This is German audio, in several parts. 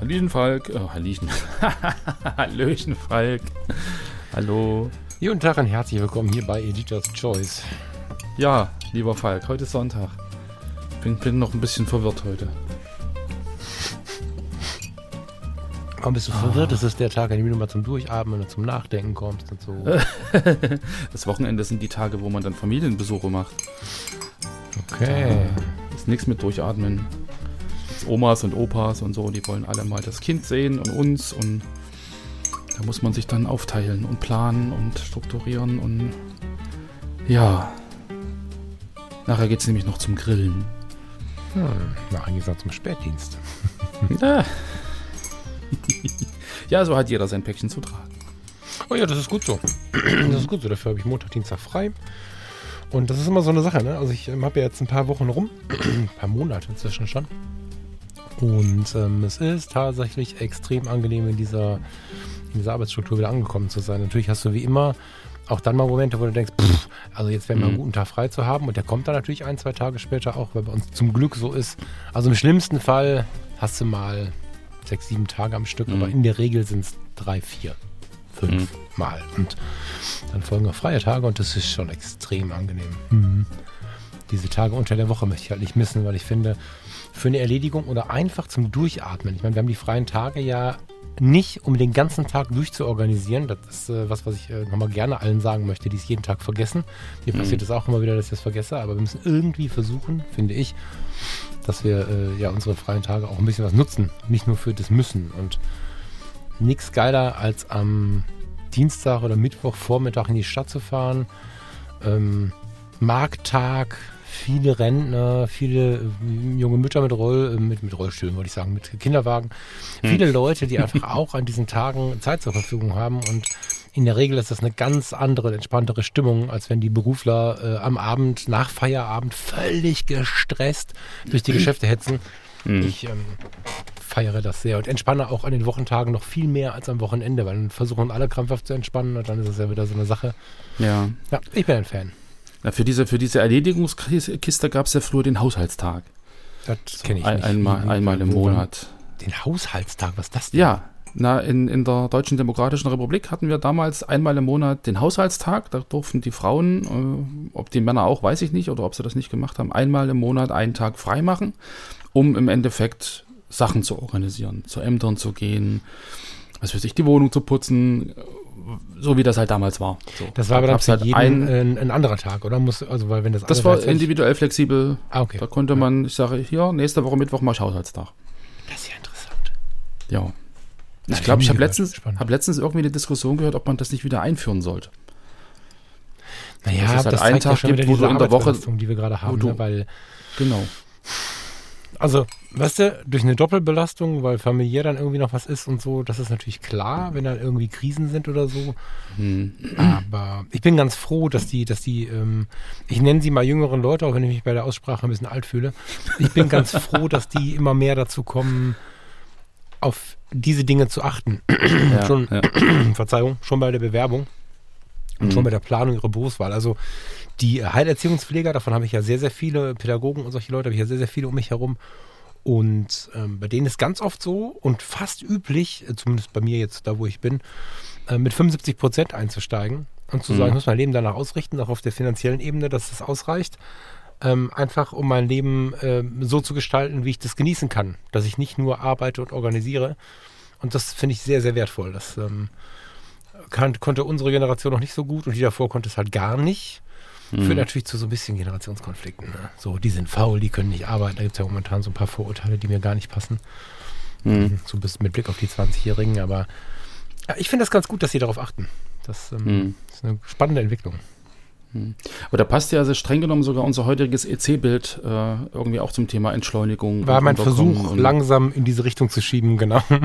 Hallöchen Falk. Oh, Hallöchen. Hallöchen Falk. Hallo. Guten Tag und herzlich willkommen hier bei Editor's Choice. Ja, lieber Falk, heute ist Sonntag. Bin, bin noch ein bisschen verwirrt heute. Warum bist du verwirrt? Das ist der Tag, an dem du mal zum Durchatmen und zum Nachdenken kommst und so. Das Wochenende sind die Tage, wo man dann Familienbesuche macht. Okay. Ist nichts mit Durchatmen. Omas und Opas und so, die wollen alle mal das Kind sehen und uns und da muss man sich dann aufteilen und planen und strukturieren und ja. Nachher geht es nämlich noch zum Grillen. Hm. Na, eigentlich gesagt zum Spätdienst. Ah. ja, so hat jeder sein Päckchen zu tragen. Oh ja, das ist gut so. Das ist gut so. Dafür habe ich Montag, Dienstag frei. Und das ist immer so eine Sache, ne? Also ich ähm, habe ja jetzt ein paar Wochen rum, ein paar Monate inzwischen schon. Und ähm, es ist tatsächlich extrem angenehm, in dieser, in dieser Arbeitsstruktur wieder angekommen zu sein. Natürlich hast du wie immer auch dann mal Momente, wo du denkst, pff, also jetzt wäre mal einen guten Tag frei zu haben. Und der kommt dann natürlich ein, zwei Tage später auch, weil bei uns zum Glück so ist. Also im schlimmsten Fall hast du mal sechs, sieben Tage am Stück, aber in der Regel sind es drei, vier, fünf Mal. Und dann folgen auch freie Tage und das ist schon extrem angenehm. Diese Tage unter der Woche möchte ich halt nicht missen, weil ich finde, für eine Erledigung oder einfach zum Durchatmen. Ich meine, wir haben die freien Tage ja nicht, um den ganzen Tag durchzuorganisieren. Das ist äh, was, was ich äh, nochmal gerne allen sagen möchte, die es jeden Tag vergessen. Mir passiert es auch immer wieder, dass ich das vergesse, aber wir müssen irgendwie versuchen, finde ich, dass wir äh, ja unsere freien Tage auch ein bisschen was nutzen. Nicht nur für das Müssen. Und nichts geiler als am Dienstag oder Mittwoch Vormittag in die Stadt zu fahren. Ähm, Markttag, viele Rentner, viele äh, junge Mütter mit, Roll, äh, mit, mit Rollstühlen, wollte ich sagen, mit Kinderwagen. Viele Leute, die einfach auch an diesen Tagen Zeit zur Verfügung haben und in der Regel ist das eine ganz andere, entspanntere Stimmung, als wenn die Berufler äh, am Abend, nach Feierabend, völlig gestresst durch die Geschäfte hetzen. Ich ähm, feiere das sehr und entspanne auch an den Wochentagen noch viel mehr als am Wochenende, weil dann versuchen alle krampfhaft zu entspannen und dann ist es ja wieder so eine Sache. Ja. Ja, ich bin ein Fan. Na, für, diese, für diese Erledigungskiste gab es ja früher den Haushaltstag. Das kenne ich Ein, nicht. einmal, einmal im Monat. Den Haushaltstag, was ist das denn? Ja, na, in, in der Deutschen Demokratischen Republik hatten wir damals einmal im Monat den Haushaltstag. Da durften die Frauen, äh, ob die Männer auch, weiß ich nicht, oder ob sie das nicht gemacht haben, einmal im Monat einen Tag frei machen, um im Endeffekt Sachen zu organisieren, zu Ämtern zu gehen, was weiß ich, die Wohnung zu putzen, so wie das halt damals war. So, Das war aber da dann für halt jeden ein, ein, ein anderer Tag, oder? Muss, also, weil wenn das das war individuell flexibel. Ah, okay. Da konnte man, ich sage, hier, nächste Woche Mittwoch mache ich Haushaltstag. Das ist ja interessant. Ja. Ich glaube, ich habe letztens, Spannend. hab letztens irgendwie eine Diskussion gehört, ob man das nicht wieder einführen sollte. Naja, dass es halt das einen ja Tag schon gibt, wo du in der Woche- die wir gerade haben. du- Ne? Weil, Genau. Also, weißt du, durch eine Doppelbelastung, weil familiär dann irgendwie noch was ist und so, das ist natürlich klar, wenn dann irgendwie Krisen sind oder so. Hm. Aber ich bin ganz froh, dass die, dass die, ähm, ich nenne sie mal jüngeren Leute, auch wenn ich mich bei der Aussprache ein bisschen alt fühle. Ich bin ganz froh, dass die immer mehr dazu kommen, auf diese Dinge zu achten. Ja, schon, ja. Verzeihung, schon bei der Bewerbung und Mhm. schon bei der Planung ihrer Berufswahl. Also die Heilerziehungspfleger, davon habe ich ja sehr, sehr viele Pädagogen und solche Leute habe ich ja sehr, sehr viele um mich herum. Und ähm, bei denen ist ganz oft so und fast üblich, äh, zumindest bei mir jetzt da, wo ich bin, äh, mit 75 Prozent einzusteigen und zu Mhm. sagen, ich muss mein Leben danach ausrichten, auch auf der finanziellen Ebene, dass das ausreicht. Ähm, einfach um mein Leben ähm, so zu gestalten, wie ich das genießen kann. Dass ich nicht nur arbeite und organisiere. Und das finde ich sehr, sehr wertvoll. Das ähm, kann, konnte unsere Generation noch nicht so gut und die davor konnte es halt gar nicht. Führt natürlich zu so ein bisschen Generationskonflikten. Ne? So, die sind faul, die können nicht arbeiten. Da gibt es ja momentan so ein paar Vorurteile, die mir gar nicht passen. Mhm. So bis mit Blick auf die 20-Jährigen. Aber ja, ich finde das ganz gut, dass sie darauf achten. Das ähm, Mhm. ist eine spannende Entwicklung. Aber da passt ja also streng genommen sogar unser heutiges EC-Bild äh, irgendwie auch zum Thema Entschleunigung. War mein Versuch, langsam in diese Richtung zu schieben, genau.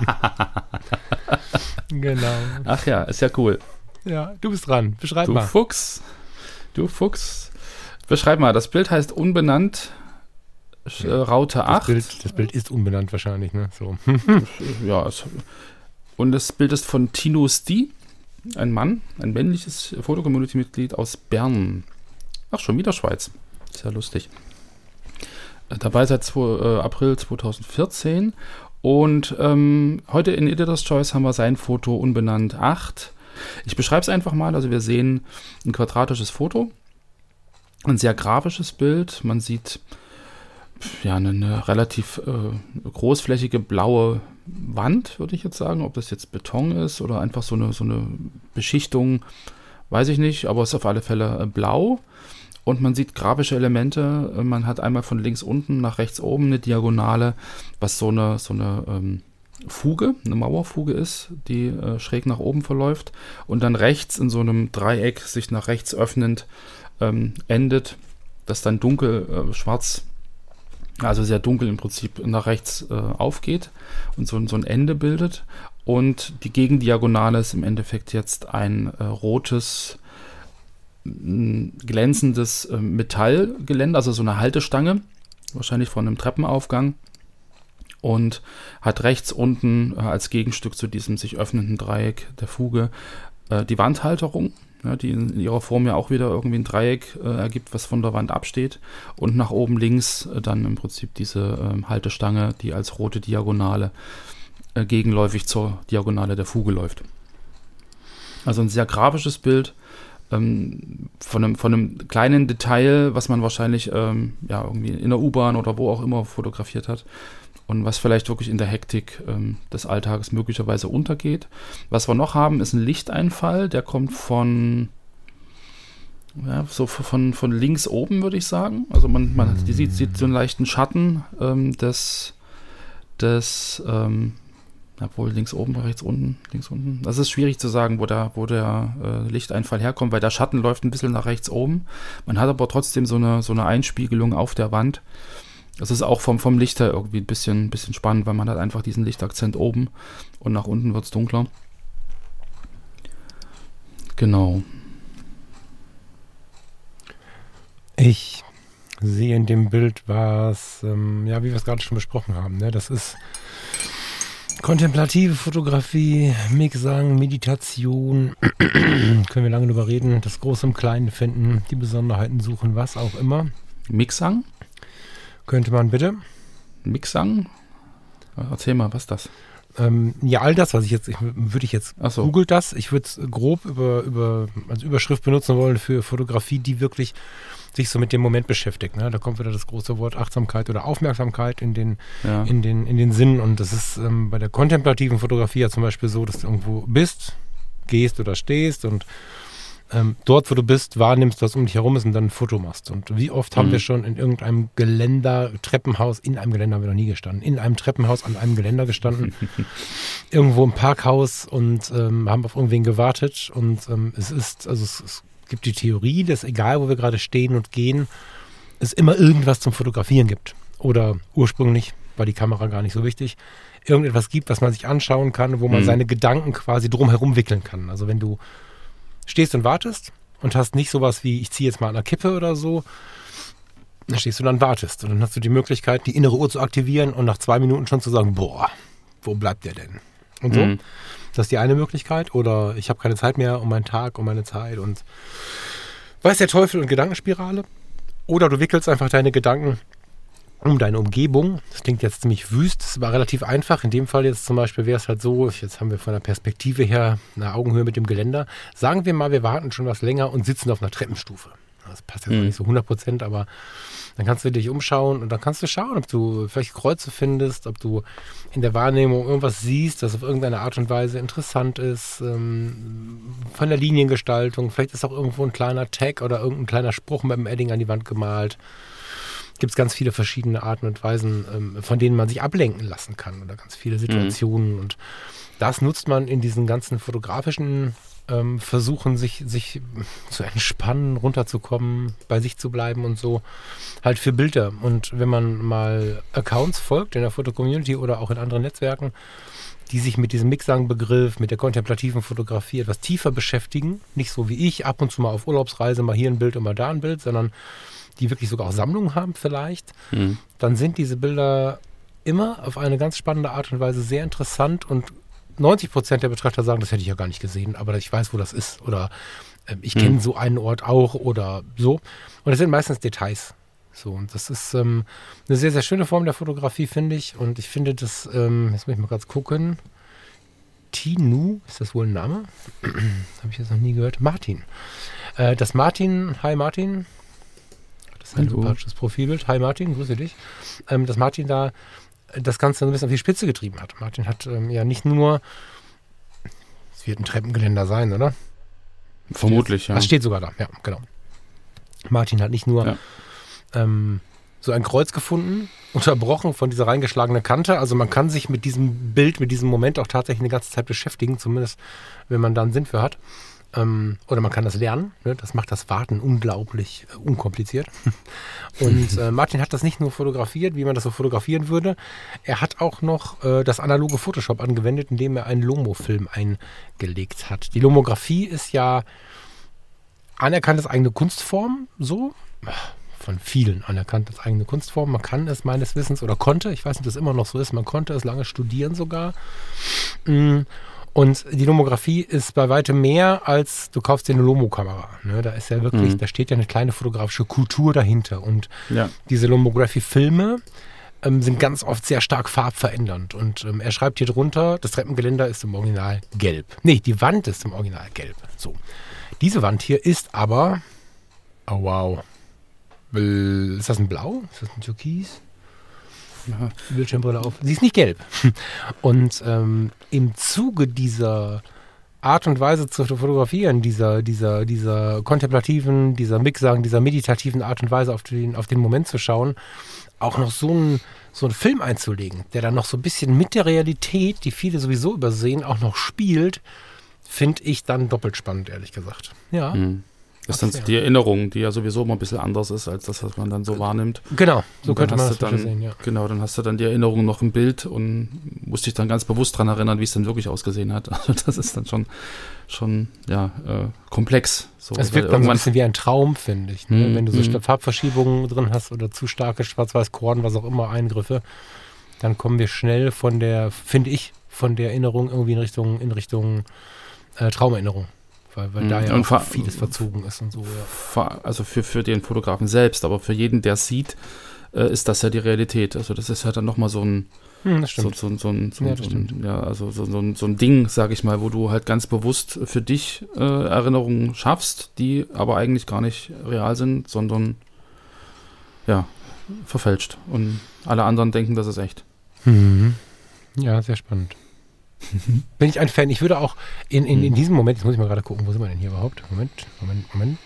genau. Ach ja, ist ja cool. Ja, du bist dran. Beschreib Du mal. Fuchs. Du Fuchs. Beschreib mal, das Bild heißt unbenannt äh, Raute Das 8. Bild, das Bild ist unbenannt wahrscheinlich, ne? So. Ja, es, und das Bild ist von Tino Sti, ein Mann, ein männliches Fotocommunity-Mitglied aus Bern. Ach, schon wieder Schweiz. Ist ja lustig. Äh, Dabei seit zwei, äh, April 2014. Und ähm, heute in Editor's Choice haben wir sein Foto unbenannt 8. Ich beschreibe es einfach mal. Also wir sehen ein quadratisches Foto, ein sehr grafisches Bild. Man sieht ja eine, eine relativ äh, großflächige blaue Wand, würde ich jetzt sagen. Ob das jetzt Beton ist oder einfach so eine, so eine Beschichtung, weiß ich nicht, aber es ist auf alle Fälle äh, blau. Und man sieht grafische Elemente. Äh, Man hat einmal von links unten nach rechts oben eine Diagonale, was so eine, so eine ähm, Fuge, eine Mauerfuge ist, die äh, schräg nach oben verläuft. Und dann rechts in so einem Dreieck sich nach rechts öffnend ähm, endet, das dann dunkel äh, schwarz also sehr dunkel im Prinzip nach rechts äh, aufgeht und so, so ein Ende bildet. Und die Gegendiagonale ist im Endeffekt jetzt ein äh, rotes, glänzendes äh, Metallgeländer, also so eine Haltestange, wahrscheinlich von einem Treppenaufgang. Und hat rechts unten äh, als Gegenstück zu diesem sich öffnenden Dreieck der Fuge äh, die Wandhalterung, ja, die in ihrer Form ja auch wieder irgendwie ein Dreieck äh, ergibt, was von der Wand absteht. Und nach oben links äh, dann im Prinzip diese ähm, Haltestange, die als rote Diagonale äh, gegenläufig zur Diagonale der Fuge läuft. Also ein sehr grafisches Bild ähm, von, einem, von einem kleinen Detail, was man wahrscheinlich ähm, ja, irgendwie in der U-Bahn oder wo auch immer fotografiert hat und was vielleicht wirklich in der Hektik ähm, des Alltages möglicherweise untergeht. Was wir noch haben, ist ein Lichteinfall, der kommt von ja, so von, von links oben, würde ich sagen. Also man, man hat, die sieht, sieht so einen leichten Schatten ähm, des, des ähm, obwohl links oben, rechts unten, links unten. Das ist schwierig zu sagen, wo der, wo der äh, Lichteinfall herkommt, weil der Schatten läuft ein bisschen nach rechts oben. Man hat aber trotzdem so eine, so eine Einspiegelung auf der Wand. Das ist auch vom, vom Licht her irgendwie ein bisschen, bisschen spannend, weil man hat einfach diesen Lichtakzent oben und nach unten wird es dunkler. Genau. Ich sehe in dem Bild was, ähm, ja, wie wir es gerade schon besprochen haben. Ne? Das ist kontemplative Fotografie, Mixang, Meditation. Können wir lange drüber reden. Das Große im Kleinen finden, die Besonderheiten suchen, was auch immer. Mixang? Könnte man bitte. Mixang? Erzähl mal, was ist das? Ähm, ja, all das, was ich jetzt, ich, würde ich jetzt, Ach so. googelt das. Ich würde es grob über, über, als Überschrift benutzen wollen für Fotografie, die wirklich sich so mit dem Moment beschäftigt. Ne? Da kommt wieder das große Wort Achtsamkeit oder Aufmerksamkeit in den, Ja. in den, in den Sinn. Und das ist ähm, bei der kontemplativen Fotografie ja zum Beispiel so, dass du irgendwo bist, gehst oder stehst und ähm, dort, wo du bist, wahrnimmst, was um dich herum ist und dann ein Foto machst. Und wie oft haben Mhm. wir schon in irgendeinem Geländer, Treppenhaus, in einem Geländer haben wir noch nie gestanden, in einem Treppenhaus an einem Geländer gestanden, irgendwo im Parkhaus und ähm, haben auf irgendwen gewartet. Und ähm, es ist, also es, es gibt die Theorie, dass egal, wo wir gerade stehen und gehen, es immer irgendwas zum Fotografieren gibt. Oder ursprünglich war die Kamera gar nicht so wichtig. Irgendetwas gibt, was man sich anschauen kann, wo man Mhm. seine Gedanken quasi drumherum wickeln kann. Also wenn du stehst und wartest und hast nicht sowas wie, ich ziehe jetzt mal an der Kippe oder so, dann stehst du dann und wartest. Und dann hast du die Möglichkeit, die innere Uhr zu aktivieren und nach zwei Minuten schon zu sagen, boah, wo bleibt der denn? Und so. Mhm. Das ist die eine Möglichkeit. Oder ich habe keine Zeit mehr um meinen Tag, um meine Zeit und weiß der Teufel und Gedankenspirale. Oder du wickelst einfach deine Gedanken um deine Umgebung. Das klingt jetzt ziemlich wüst, das war relativ einfach. In dem Fall jetzt zum Beispiel wäre es halt so, jetzt haben wir von der Perspektive her eine Augenhöhe mit dem Geländer. Sagen wir mal, wir warten schon was länger und sitzen auf einer Treppenstufe. Das passt jetzt Mhm. nicht so 100 Prozent, aber dann kannst du dich umschauen und dann kannst du schauen, ob du vielleicht Kreuze findest, ob du in der Wahrnehmung irgendwas siehst, das auf irgendeine Art und Weise interessant ist, ähm, von der Liniengestaltung. Vielleicht ist auch irgendwo ein kleiner Tag oder irgendein kleiner Spruch mit dem Edding an die Wand gemalt. Gibt es ganz viele verschiedene Arten und Weisen, ähm, von denen man sich ablenken lassen kann oder ganz viele Situationen. Und das nutzt man in diesen ganzen fotografischen ähm, versuchen, sich, sich zu entspannen, runterzukommen, bei sich zu bleiben und so, halt für Bilder. Und wenn man mal Accounts folgt in der Foto-Community oder auch in anderen Netzwerken, die sich mit diesem Mixang-Begriff, mit der kontemplativen Fotografie etwas tiefer beschäftigen, nicht so wie ich, ab und zu mal auf Urlaubsreise, mal hier ein Bild und mal da ein Bild, sondern die wirklich sogar auch Sammlungen haben vielleicht, Mhm. dann sind diese Bilder immer auf eine ganz spannende Art und Weise sehr interessant und 90 Prozent der Betrachter sagen, das hätte ich ja gar nicht gesehen, aber ich weiß, wo das ist oder äh, ich kenne Hm. so einen Ort auch oder so. Und das sind meistens Details. So, und das ist ähm, eine sehr, sehr schöne Form der Fotografie, finde ich. Und ich finde das, ähm, jetzt muss ich mal kurz gucken. Tinu, ist das wohl ein Name? Habe ich jetzt noch nie gehört. Martin. Äh, das Martin, hi Martin. Das ist ein Hallo. sympathisches Profilbild. Hi Martin, grüße dich. Ähm, dass Martin da das Ganze ein bisschen auf die Spitze getrieben hat. Martin hat ähm, ja nicht nur, es wird ein Treppengeländer sein, oder? Vermutlich, ja. Das steht sogar da, ja, genau. Martin hat nicht nur Ja. ähm, so ein Kreuz gefunden, unterbrochen von dieser reingeschlagenen Kante. Also man kann sich mit diesem Bild, mit diesem Moment auch tatsächlich eine ganze Zeit beschäftigen, zumindest wenn man da einen Sinn für hat. Ähm, oder man kann das lernen. Ne? Das macht das Warten unglaublich äh, unkompliziert. Und äh, Martin hat das nicht nur fotografiert, wie man das so fotografieren würde. Er hat auch noch äh, das analoge Photoshop angewendet, indem er einen Lomo-Film eingelegt hat. Die Lomographie ist ja anerkannt als eigene Kunstform, so. Von vielen anerkannt als eigene Kunstform. Man kann es meines Wissens oder konnte, ich weiß nicht, ob das immer noch so ist, man konnte es lange studieren sogar. Mm, Und die Lomographie ist bei weitem mehr als du kaufst dir eine Lomo-Kamera. Ne? Da ist ja wirklich, Mhm. da steht ja eine kleine fotografische Kultur dahinter. Und Ja. diese Lomography-Filme ähm, sind ganz oft sehr stark farbverändernd. Und ähm, er schreibt hier drunter, das Treppengeländer ist im Original gelb. Nee, die Wand ist im Original gelb. So. Diese Wand hier ist aber. Oh wow. Ist das ein Blau? Ist das ein Türkis? Ja. Bildschirmbrille auf. Sie ist nicht gelb. Und ähm, im Zuge dieser Art und Weise zu fotografieren, dieser, dieser, dieser kontemplativen, dieser Mixsagen, dieser meditativen Art und Weise auf den, auf den Moment zu schauen, auch noch so einen, so einen Film einzulegen, der dann noch so ein bisschen mit der Realität, die viele sowieso übersehen, auch noch spielt, finde ich dann doppelt spannend, ehrlich gesagt. Ja, Mhm. Das ist dann ja. die Erinnerung, die ja sowieso immer ein bisschen anders ist, als das, was man dann so wahrnimmt. genau, so könnte man das dann sehen, ja. Genau, dann hast du dann die Erinnerung noch im Bild und musst dich dann ganz bewusst daran erinnern, wie es dann wirklich ausgesehen hat. Also das ist dann schon, schon ja, äh, komplex. So, Es wirkt dann so ein bisschen wie ein Traum, finde ich. Ne? Mhm, Wenn du so mhm. Farbverschiebungen drin hast oder zu starke Schwarz-Weiß-Korn, was auch immer, Eingriffe, dann kommen wir schnell von der, finde ich, von der Erinnerung irgendwie in Richtung, in Richtung äh, Traumerinnerung. Weil, weil Mhm. da ja Und auch vieles verzogen ist und so. Ja. Also für, für den Fotografen selbst, aber für jeden, der es sieht, äh, ist das ja die Realität. Also das ist ja dann nochmal so ein, Hm, das so, stimmt. so, so, ein- so, Ja, ein- das so, ein- ja, also so, so, ein- so ein Ding, sag ich mal, wo du halt ganz bewusst für dich äh, Erinnerungen schaffst, die aber eigentlich gar nicht real sind, sondern ja, verfälscht. Und alle anderen denken, das ist echt. Mhm. Ja, sehr spannend. Bin ich ein Fan. Ich würde auch in, in, in diesem Moment, jetzt muss ich mal gerade gucken, wo sind wir denn hier überhaupt? Moment, Moment, Moment.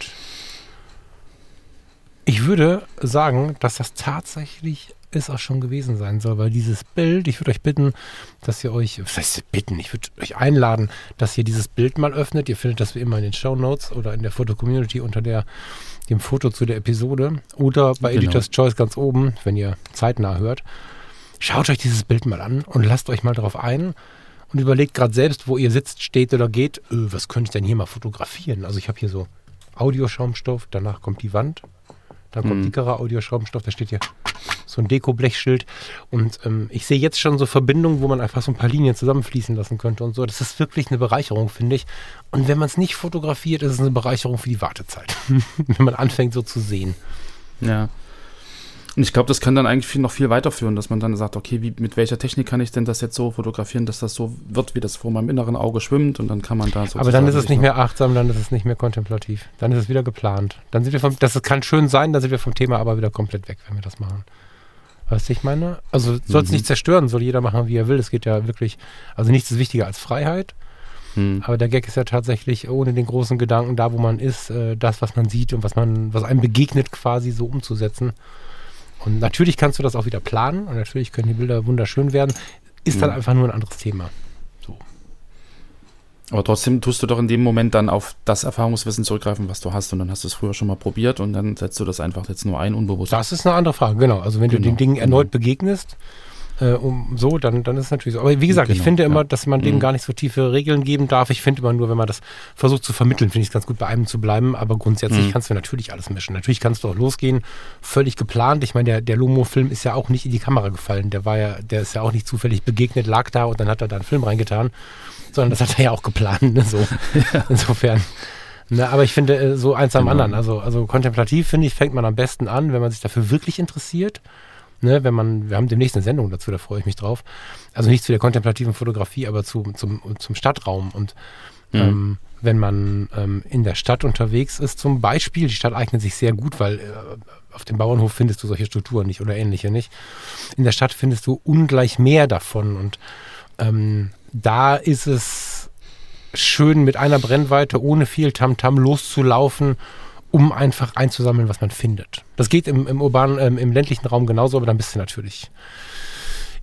Ich würde sagen, dass das tatsächlich es auch schon gewesen sein soll, weil dieses Bild, ich würde euch bitten, dass ihr euch, was heißt bitten, ich würde euch einladen, dass ihr dieses Bild mal öffnet. Ihr findet das wie immer in den Show Notes oder in der Foto-Community unter der, dem Foto zu der Episode oder bei Genau. Editor's Choice ganz oben, wenn ihr zeitnah hört. Schaut euch dieses Bild mal an und lasst euch mal darauf ein und überlegt gerade selbst, wo ihr sitzt, steht oder geht, äh, was könnte ich denn hier mal fotografieren? Also ich habe hier so Audioschaumstoff, danach kommt die Wand, dann kommt Mhm. dickerer Audioschaumstoff, da steht hier so ein Dekoblechschild und ähm, ich sehe jetzt schon so Verbindungen, wo man einfach so ein paar Linien zusammenfließen lassen könnte und so. Das ist wirklich eine Bereicherung, finde ich. Und wenn man es nicht fotografiert, ist es eine Bereicherung für die Wartezeit, wenn man anfängt so zu sehen. Ja. Und ich glaube, das kann dann eigentlich viel, noch viel weiterführen, dass man dann sagt, okay, wie, mit welcher Technik kann ich denn das jetzt so fotografieren, dass das so wird, wie das vor meinem inneren Auge schwimmt und dann kann man da so. Aber dann ist es nicht mehr achtsam, dann ist es nicht mehr kontemplativ. Dann ist es wieder geplant. Dann sind wir vom, das kann schön sein, dann sind wir vom Thema aber wieder komplett weg, wenn wir das machen. Weißt du, ich meine? Also soll es Mhm. nicht zerstören, soll jeder machen, wie er will. Es geht ja wirklich, also nichts ist wichtiger als Freiheit. Hm. Aber der Gag ist ja tatsächlich ohne den großen Gedanken, da wo man ist, äh, das, was man sieht und was man, was einem begegnet, quasi so umzusetzen. Und natürlich kannst du das auch wieder planen und natürlich können die Bilder wunderschön werden. Ist dann Mhm. einfach nur ein anderes Thema. So. Aber trotzdem tust du doch in dem Moment dann auf das Erfahrungswissen zurückgreifen, was du hast. Und dann hast du es früher schon mal probiert und dann setzt du das einfach jetzt nur ein, unbewusst. Das ist eine andere Frage, genau. Also wenn du Genau, den Dingen erneut begegnest, äh, um so, dann, dann ist es natürlich so. Aber wie gesagt, ich Genau, finde immer, ja. dass man dem Mhm. gar nicht so tiefe Regeln geben darf. Ich finde immer nur, wenn man das versucht zu vermitteln, finde ich es ganz gut, bei einem zu bleiben. Aber grundsätzlich Mhm. kannst du natürlich alles mischen. Natürlich kannst du auch losgehen, völlig geplant. Ich meine, der, der Lomo-Film ist ja auch nicht in die Kamera gefallen. Der war ja, der ist ja auch nicht zufällig begegnet, lag da und dann hat er da einen Film reingetan. Sondern das hat er ja auch geplant. Ne? So. Insofern. Ne, aber ich finde, äh, so eins am Genau. anderen. Also, also kontemplativ, finde ich, fängt man am besten an, wenn man sich dafür wirklich interessiert. Ne, wenn man, wir haben demnächst eine Sendung dazu, da freue ich mich drauf. Also nicht zu der kontemplativen Fotografie, aber zu, zum, zum Stadtraum. Und Mhm. ähm, wenn man ähm, in der Stadt unterwegs ist, zum Beispiel, die Stadt eignet sich sehr gut, weil äh, auf dem Bauernhof findest du solche Strukturen nicht oder ähnliche nicht. In der Stadt findest du ungleich mehr davon. Und ähm, da ist es schön, mit einer Brennweite ohne viel Tamtam loszulaufen, um einfach einzusammeln, was man findet. Das geht im, im urbanen, ähm, im ländlichen Raum genauso, aber dann bist du natürlich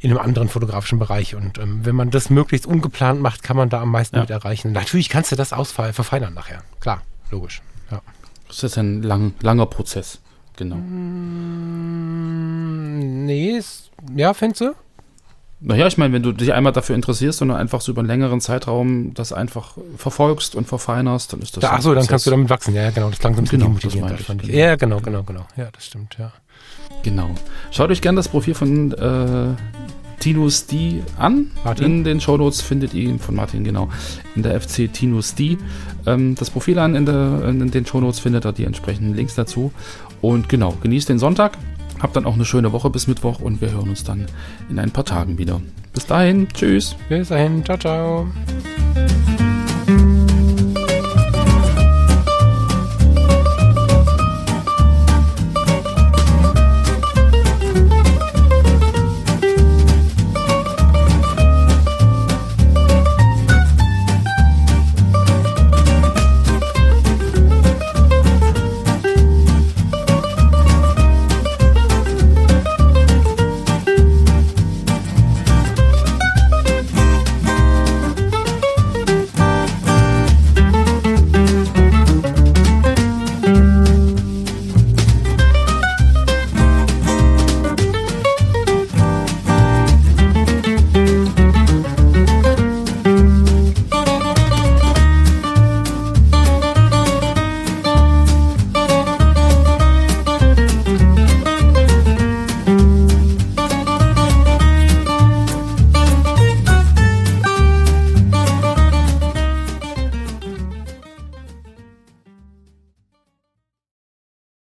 in einem anderen fotografischen Bereich. Und ähm, wenn man das möglichst ungeplant macht, kann man da am meisten Ja. mit erreichen. Natürlich kannst du das ausfall verfeinern nachher. Klar, logisch. Ja. Das ist ein lang, langer Prozess. Genau. Mm, nee, ist, ja, findest du? Naja, ich meine, wenn du dich einmal dafür interessierst und dann einfach so über einen längeren Zeitraum das einfach verfolgst und verfeinerst, dann ist das. Da, ach so, dann kannst du damit wachsen. Ja, ja, genau. Das klang so ein bisschen Genau, das ich, ich. genau. Ja, genau, genau, genau. Ja, das stimmt, ja. Genau. Schaut euch gerne das Profil von äh, Tinus D an. Martin? In den Shownotes findet ihr ihn von Martin, genau. In der FC Tinus D. Ähm, das Profil an, in, der, in den Shownotes findet ihr die entsprechenden Links dazu. Und genau, genießt den Sonntag. Habt dann auch eine schöne Woche bis Mittwoch und wir hören uns dann in ein paar Tagen wieder. Bis dahin, tschüss. Bis dahin, ciao, ciao.